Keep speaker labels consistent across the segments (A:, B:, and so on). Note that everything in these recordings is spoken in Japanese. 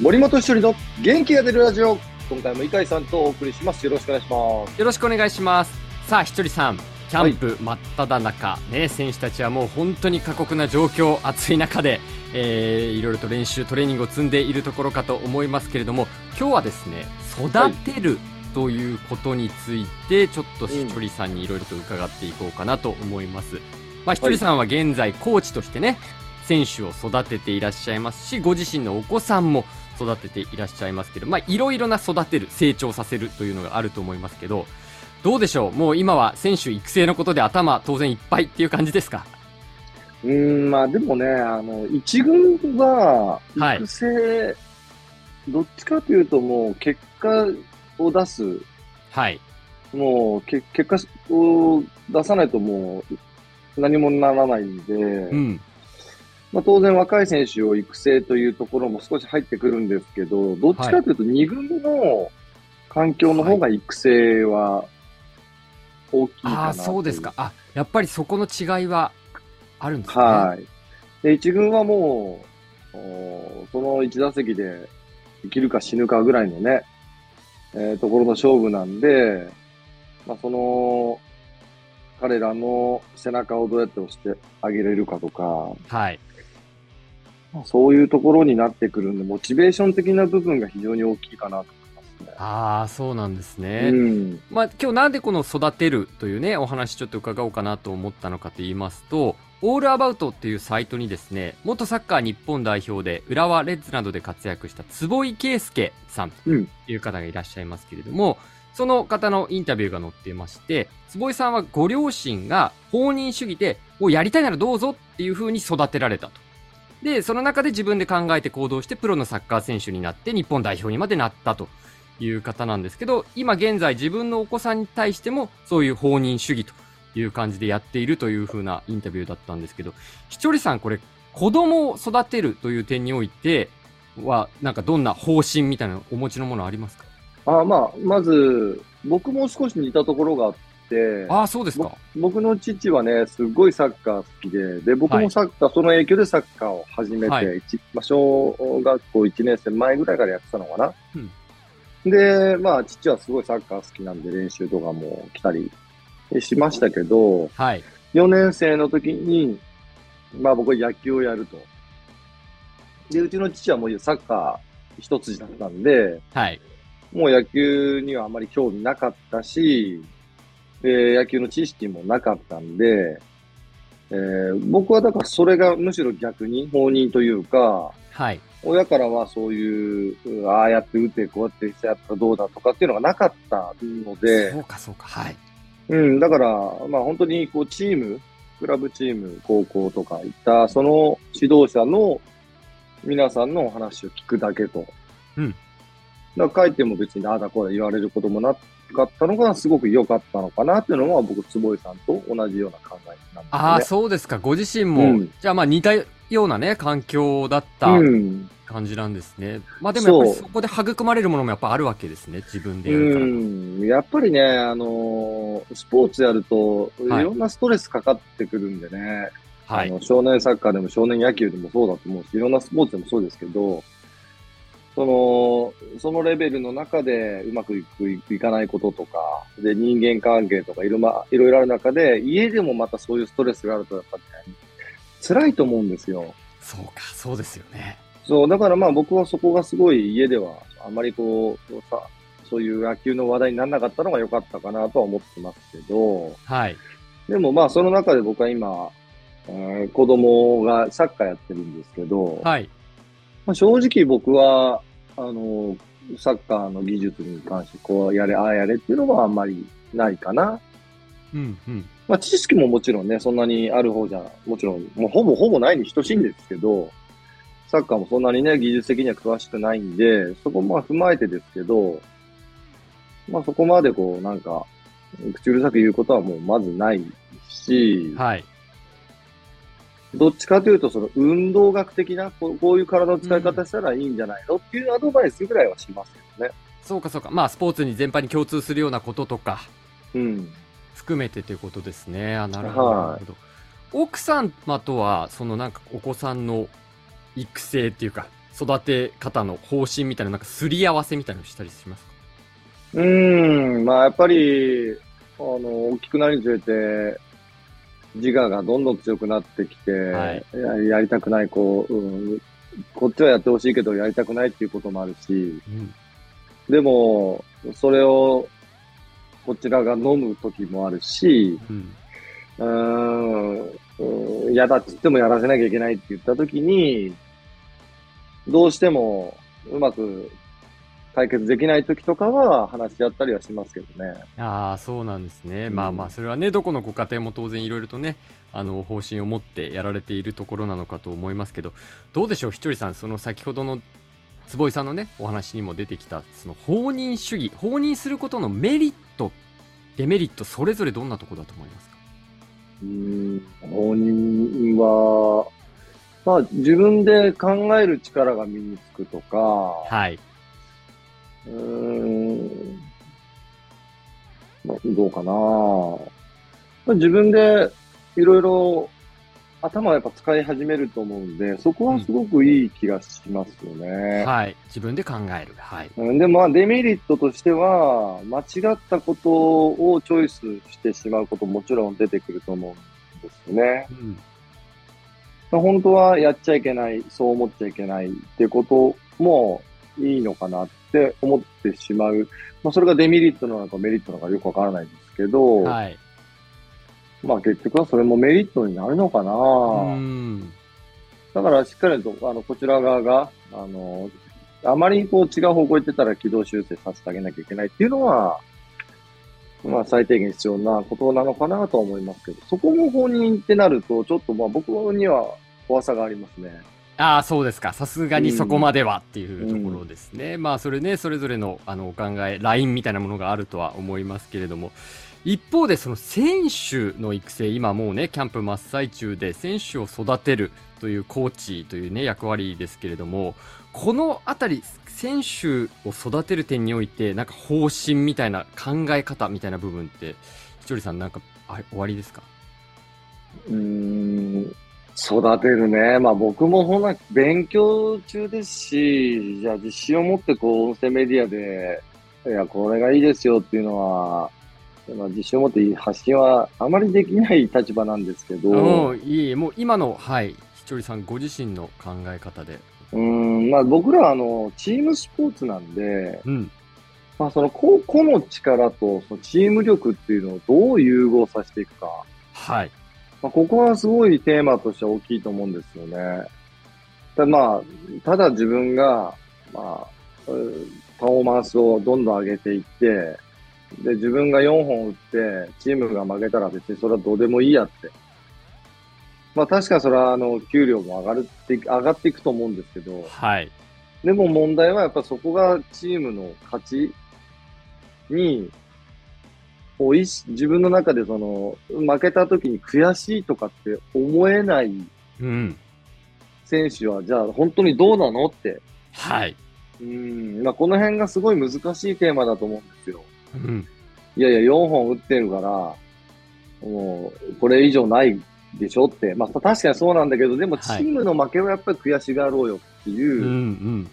A: 森本一人の元気が出るラジオ。今回も井海さんとお送りします。よろしくお願いします。
B: よろしくお願いします。さあひとりさん。キャンプ真っ只中、ね、選手たちはもう本当に過酷な状況暑い中で、えー、いろいろと練習トレーニングを積んでいるところかと思いますけれども今日はですね育てる、ということについてちょっとひとりさんにいろいろと伺っていこうかなと思います、まあ、ひとりさんは現在コーチとしてね選手を育てていらっしゃいますしご自身のお子さんも育てていらっしゃいますけど、まあ、いろいろな育てる、成長させるというのがあると思いますけど、どうでしょう？もう今は選手育成のことで頭当然いっぱいっていう感じですか？
A: うん、まあでもね、あの、一軍は、育成、はい、どっちかというともう結果を出す。
B: はい。
A: もうけ結果を出さないともう何もならないんで、うん。まあ、当然若い選手を育成というところも少し入ってくるんですけど、どっちかというと2軍の環境の方が育成は大きいかな、はい、あ
B: そうですか。あ、やっぱりそこの違いはあるんですね。
A: はい。で、1軍はもう、その1打席で生きるか死ぬかぐらいのね、えー、ところの勝負なんで、まあ、その、彼らの背中をどうやって押してあげれるかとか、
B: はい。
A: そういうところになってくるんで、モチベーション的な部分が非常に大きいかなと思いますね。
B: ああ、そうなんですね。うん、まあ、今日なんでこの育てるというね、お話ちょっと伺おうかなと思ったのかと言いますと、オールアバウトっていうサイトにですね、元サッカー日本代表で、浦和レッズなどで活躍した坪井圭介さんという方がいらっしゃいますけれども、うん、その方のインタビューが載っていまして、坪井さんはご両親が放任主義で、もうやりたいならどうぞっていう風に育てられたと。で、その中で自分で考えて行動してプロのサッカー選手になって日本代表にまでなったという方なんですけど、今現在自分のお子さんに対してもそういう放任主義という感じでやっているという風なインタビューだったんですけど、ひとりさんこれ子供を育てるという点においては、なんかどんな方針みたいなお持ちのものありますか？
A: あまあ、まず、僕も少し似たところがあっ、
B: ああ、そうですか。
A: 僕の父はね、すごいサッカー好きで、で、僕もサッカー、はい、その影響でサッカーを始めて、はい、まあ、小学校1年生前ぐらいからやってたのかな。うん、で、まあ、父はすごいサッカー好きなんで練習とかも来たりしましたけど、はい、4年生の時に、まあ僕は野球をやると。で、うちの父はもうサッカー一筋だったんで、はい、もう野球にはあまり興味なかったし、えー、野球の知識もなかったんで、えー、僕はだからそれがむしろ逆に放任というか、はい。親からはそういう、ああやって打って、こうやってやったらどうだとかっていうのがなかったので、
B: そうかそうか、はい。
A: うん、だから、まあ本当にこうチーム、クラブチーム、高校とかいった、その指導者の皆さんのお話を聞くだけと。うん。だから書いても別にああだこうだ言われることもなかったのがすごく良かったのかなっていうのは僕、坪井さんと同じような考えなんです、ね、
B: ああ、そうですか。ご自身も、うん、じゃあまあ似たようなね、環境だった感じなんですね。うん、まあでもやっぱりそこで育まれるものもやっぱあるわけですね、自分でやるから。うん、
A: やっぱりね、あのー、スポーツやると、い。ろんなストレスかかってくるんでね、はい、あの少年サッカーでも少年野球でもそうだと思うし、いろんなスポーツでもそうですけど、その、そのレベルの中でうまくいく、いかないこととか、で、人間関係とかいろ,、ま、いろいろある中で、家でもまたそういうストレスがあると、やっぱね、辛いと思うんですよ。
B: そうか、そうですよね。
A: そう、だからまあ僕はそこがすごい家では、あまりこう、さ、そういう野球の話題にならなかったのが良かったかなとは思ってますけど、はい。でもまあその中で僕は今、えー、子供がサッカーやってるんですけど、はい。まあ、正直僕は、あの、サッカーの技術に関して、こうやれ、ああやれっていうのはあんまりないかな。うんうん。まあ、知識ももちろんね、そんなにある方じゃ、もちろん、もうほぼほぼないに等しいんですけど、サッカーもそんなにね、技術的には詳しくないんで、そこも踏まえてですけど、まあそこまでこう、なんか、口うるさく言うことはもうまずないし、はい。どっちかというと、その運動学的なこう、こういう体の使い方したらいいんじゃないの、うん、っていうアドバイスぐらいはしますけどね。
B: そうかそうか。まあ、スポーツに全般に共通するようなこととか、うん。含めてということですね。あ、なるほど。はい、奥様とは、そのなんかお子さんの育成っていうか、育て方の方針みたいな、なんかすり合わせみたいなのしたりしますか？
A: うん、まあやっぱり、あの、大きくなるにつれて、自我がどんどん強くなってきて、はい、ややりたくない、こう、うん、こっちはやってほしいけどやりたくないっていうこともあるし、うん、でも、それをこちらが飲む時もあるし、うん、うん嫌だって言ってもやらせなきゃいけないって言った時に、どうしてもうまく解決できない時とかは話し合ったりはしますけどね。
B: ああ、そうなんですね。うん、まあまあ、それはね、どこのご家庭も当然いろいろとね、あの、方針を持ってやられているところなのかと思いますけど、どうでしょう、ひとりさん、その先ほどの坪井さんのね、お話にも出てきた、その放任主義、放任することのメリット、デメリット、それぞれどんなところだと思いますか？
A: うん、放任は、まあ、自分で考える力が身につくとか、
B: はい。
A: うーん、まあ、どうかな。まあ、自分でいろいろ頭をやっぱ使い始めると思うんで、そこはすごくいい気がしますよね。
B: うん、はい。自分で考える。はい。
A: でもまあデメリットとしては、間違ったことをチョイスしてしまうことももちろん出てくると思うんですよね。うん、本当はやっちゃいけない、そう思っちゃいけないってこともいいのかなって思ってしまう。まあそれがデメリットなのかメリットなのかよくわからないんですけど、はい。まあ結局はそれもメリットになるのかなだからしっかりと、あの、こちら側が、あの、あまりこう違う方向行ってたら軌道修正させてあげなきゃいけないっていうのは、まあ最低限必要なことなのかなと思いますけど、そこも本人ってなると、ちょっとまあ僕には怖さがありますね。
B: ああ、そうですか。さすがにそこまではっていうところですね。うん、まあ、それね、それぞれの、あの、お考え、ラインみたいなものがあるとは思いますけれども、一方でその選手の育成、今もうね、キャンプ真っ最中で選手を育てるというコーチというね、役割ですけれども、このあたり、選手を育てる点において、なんか方針みたいな考え方みたいな部分って、ひとりさんなんかあ終わりですか？
A: うーん、育てるね。まあ僕もほな、勉強中ですし、じゃあ自信を持ってこう、音声メディアで、いや、これがいいですよっていうのは、まあ、自信を持って発信はあまりできない立場なんですけど。
B: いいもう今の、はい、ひとりさんご自身の考え方で。
A: うん、まあ僕らはあの、チームスポーツなんで、うん、まあその個々の力とそのチーム力っていうのをどう融合させていくか。
B: はい。
A: まあここはすごいテーマとして大きいと思うんですよね。たまあ、ただ自分が、まあ、パフォーマンスをどんどん上げていって、で、自分が4本打って、チームが負けたら別にそれはどうでもいいやって。まあ確かそれはあの、給料も上がるって、上がっていくと思うんですけど。
B: はい。
A: でも問題はやっぱそこがチームの勝ちに、こう自分の中でその、負けた時に悔しいとかって思えない選手は、じゃあ本当にどうなのって。
B: はい。
A: うん、まあこの辺がすごい難しいテーマだと思うんですよ。うん、いやいや、4本打ってるから、もう、これ以上ないでしょって。まあ、確かにそうなんだけど、でもチームの負けはやっぱり悔しがろうよっていう、はいうんうん、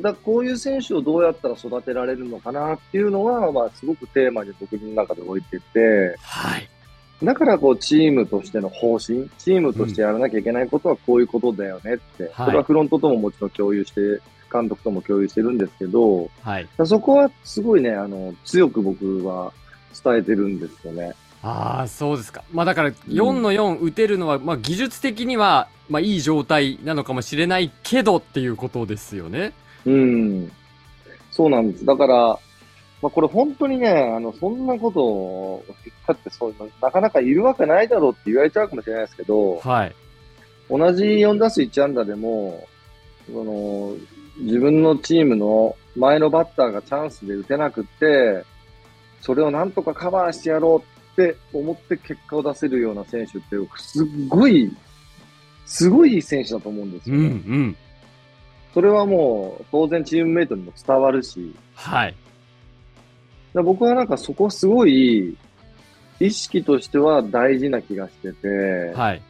A: だこういう選手をどうやったら育てられるのかなっていうのは、まあ、すごくテーマに僕の中で置いてて、
B: はい。
A: だからこうチームとしての方針、チームとしてやらなきゃいけないことはこういうことだよねって、うん、それはフロントとももちろん共有して監督とも共有してるんですけど、
B: はい、
A: そこはすごいね、あの、強く僕は伝えてるんですよね。
B: ああ、そうですか。まあだから、4の4打てるのは、うん、まあ技術的には、まあいい状態なのかもしれないけどっていうことですよね。
A: うん。そうなんです。だから、まあこれ本当にね、あの、そんなことを言ったってそういうの、なかなかいるわけないだろうって言われちゃうかもしれないですけど、
B: はい。
A: 同じ4打数1安打でも、その、自分のチームの前のバッターがチャンスで打てなくって、それをなんとかカバーしてやろうって思って結果を出せるような選手って、すっごい、すごいいい選手だと思うんですよ、ね。うんうん。それはもう、当然チームメイトにも伝わるし。
B: はい。
A: 僕はなんかそこすごい、意識としては大事な気がしてて。
B: はい。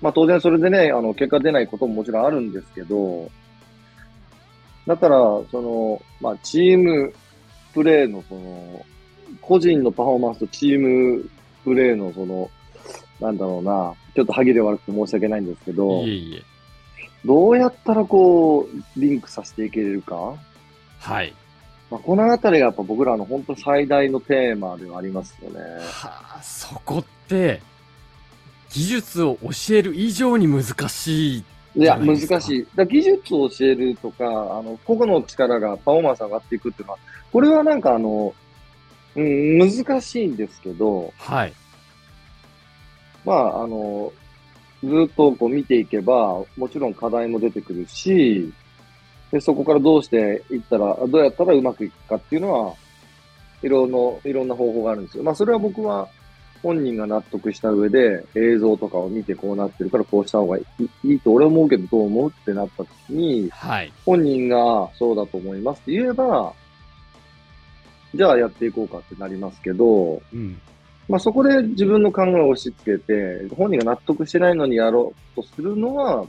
A: まあ当然それでね、あの、結果出ないことももちろんあるんですけど、だから、その、まあ、チームプレーの、その、個人のパフォーマンスとチームプレーの、その、なんだろうな、ちょっと歯切れ悪くて申し訳ないんですけど、いえいえどうやったらこう、リンクさせていけれるか？
B: はい。
A: まあ、このあたりがやっぱ僕らの本当最大のテーマではありますよね。
B: はあ、そこって、技術を教える以上に難しい
A: いや、難しい。だ技術を教えるとか、あの、個々の力がパフォーマンス上がっていくっていうのは、これはなんかあの、うん、難しいんですけど、
B: はい。
A: まあ、あの、ずっとこう見ていけば、もちろん課題も出てくるし、で、そこからどうしていったら、どうやったらうまくいくかっていうのは、いろんな、いろんな方法があるんですよ。まあ、それは僕は本人が納得した上で映像とかを見てこうなってるからこうした方がいいいいと俺思うけどどう思うってなった時に、
B: はい、
A: 本人がそうだと思いますって言えば、じゃあやっていこうかってなりますけど、
B: うん、
A: まあそこで自分の考えを押し付けて、本人が納得してないのにやろうとするのは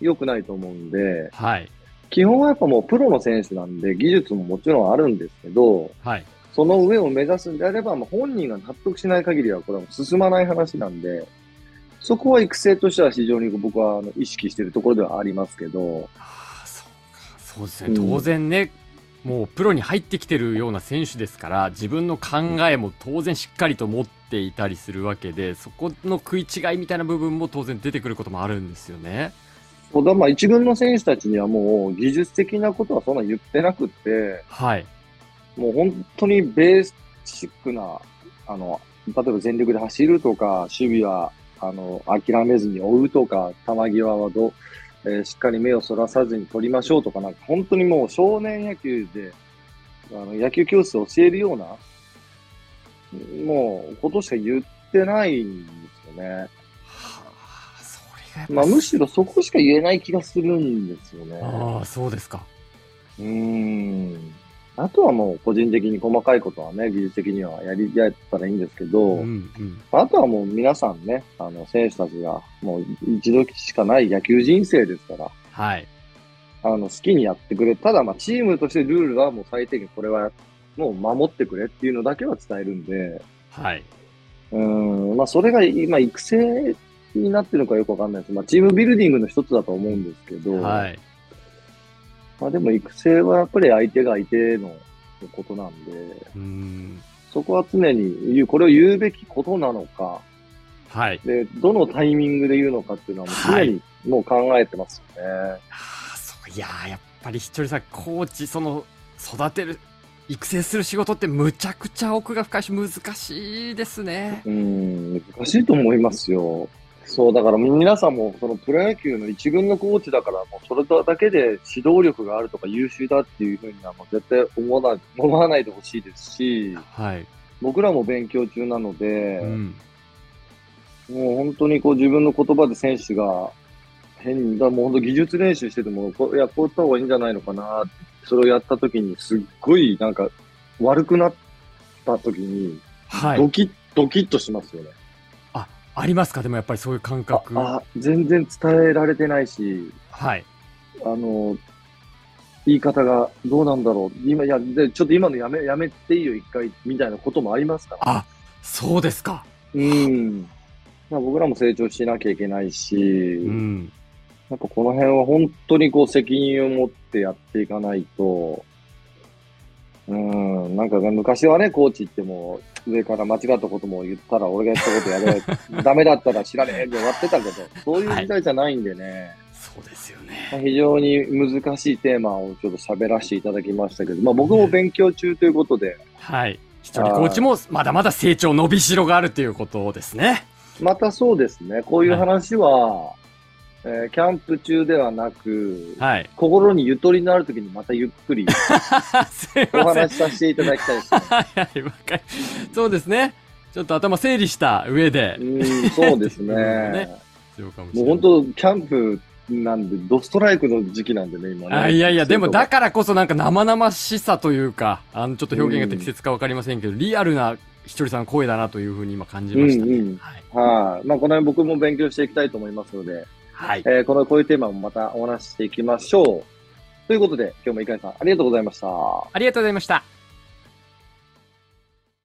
A: 良くないと思うんで、
B: はい。
A: 基本はやっぱもうプロの選手なんで、技術ももちろんあるんですけど、
B: はい。
A: その上を目指すんであれば、まあ、本人が納得しない限りはこれは進まない話なんで、そこは育成としては非常に僕は意識しているところではありますけど。
B: ああ、そうか。そうですね。当然ね、もうプロに入ってきてるような選手ですから自分の考えも当然しっかりと持っていたりするわけでそこの食い違いみたいな部分も当然出てくることもあるんですよね。
A: そうだまあ一軍の選手たちにはもう技術的なことはそんな言ってなくて、
B: はい、
A: もう本当にベーシックなあの例えば全力で走るとか守備はあの諦めずに追うとか球際はどえー、しっかり目をそらさずに取りましょうとか、なんか本当にもう少年野球で、あの野球教室を教えるような、もうことしか言ってないんですよね。は
B: あ、それ
A: がまあむしろそこしか言えない気がするんですよね。
B: ああ、そうですか。
A: うーん。あとはもう個人的に細かいことはね、技術的にはやりやったらいいんですけど、うんうん、あとはもう皆さんね、あの選手たちがもう一度しかない野球人生ですから、
B: はい。
A: あの好きにやってくれ。ただまあチームとしてルールはもう最低限これはもう守ってくれっていうのだけは伝えるんで、
B: はい。
A: うん、まあそれが今育成になってるのかよくわかんないです。まあチームビルディングの一つだと思うんですけど、
B: はい。
A: まあでも育成はやっぱり相手が相手のことなんで、
B: うん
A: そこは常に言う、これを言うべきことなのか、
B: はい。
A: で、どのタイミングで言うのかっていうのは常にもう考えてますよね。はい、あ
B: あ、そう、いややっぱりひとりさん、コーチ、その、育てる、育成する仕事ってむちゃくちゃ奥が深いし難しいですね。
A: うん、難しいと思いますよ。そう、だから皆さんも、そのプロ野球の一軍のコーチだから、もうそれだけで指導力があるとか優秀だっていうふうにはもう絶対思わない、思わないでほしいですし、
B: はい。
A: 僕らも勉強中なので、うん、もう本当にこう自分の言葉で選手が変に、だもう本当技術練習してても、こいや、こうやった方がいいんじゃないのかなそれをやった時にすっごいなんか悪くなった時に、はい。ドキッ、ドキッとしますよね。
B: ありますか？でもやっぱりそういう感覚。
A: あ全然伝えられてないし、
B: はい。
A: あの、言い方がどうなんだろう。今、いや、で、ちょっと今のやめ、やめていいよ、一回、みたいなこともありますから。
B: あ、そうですか。
A: うん。まあ、僕らも成長しなきゃいけないし、
B: うん。
A: やっぱこの辺は本当にこう責任を持ってやっていかないと、うん、なんか昔はね、コーチっても、上から間違ったことも言ったら、俺がやったことやれ、ダメだったら知らねえで終わってたけど、そういう時代じゃないんでね。はい、
B: そうですよね。
A: 非常に難しいテーマをちょっと喋らせていただきましたけど、まあ僕も勉強中ということで。
B: はい。一人コーチもまだまだ成長伸びしろがあるということですね。
A: またそうですね。こういう話は、えー、キャンプ中ではなく、
B: はい、
A: 心にゆとりのある時にまたゆっくり お話しさせていただきたいです、ね。はいはい、わか
B: そうですね。ちょっと頭整理した上で。
A: うん、そうですね。ねもう本当、キャンプなんで、ドストライクの時期なんでね、今ね。
B: あいやいや、でもだからこそなんか生々しさというか、あの、ちょっと表現が適切かわかりませんけど、リアルなひとりさんの声だなというふうに今感じましたね。うんうん、
A: はい。まあ、この辺僕も勉強していきたいと思いますので、
B: はい。
A: えー、この、こういうテーマもまたお話ししていきましょう。ということで、今日もいかさん、ありがとうございました。
B: ありがとうございました。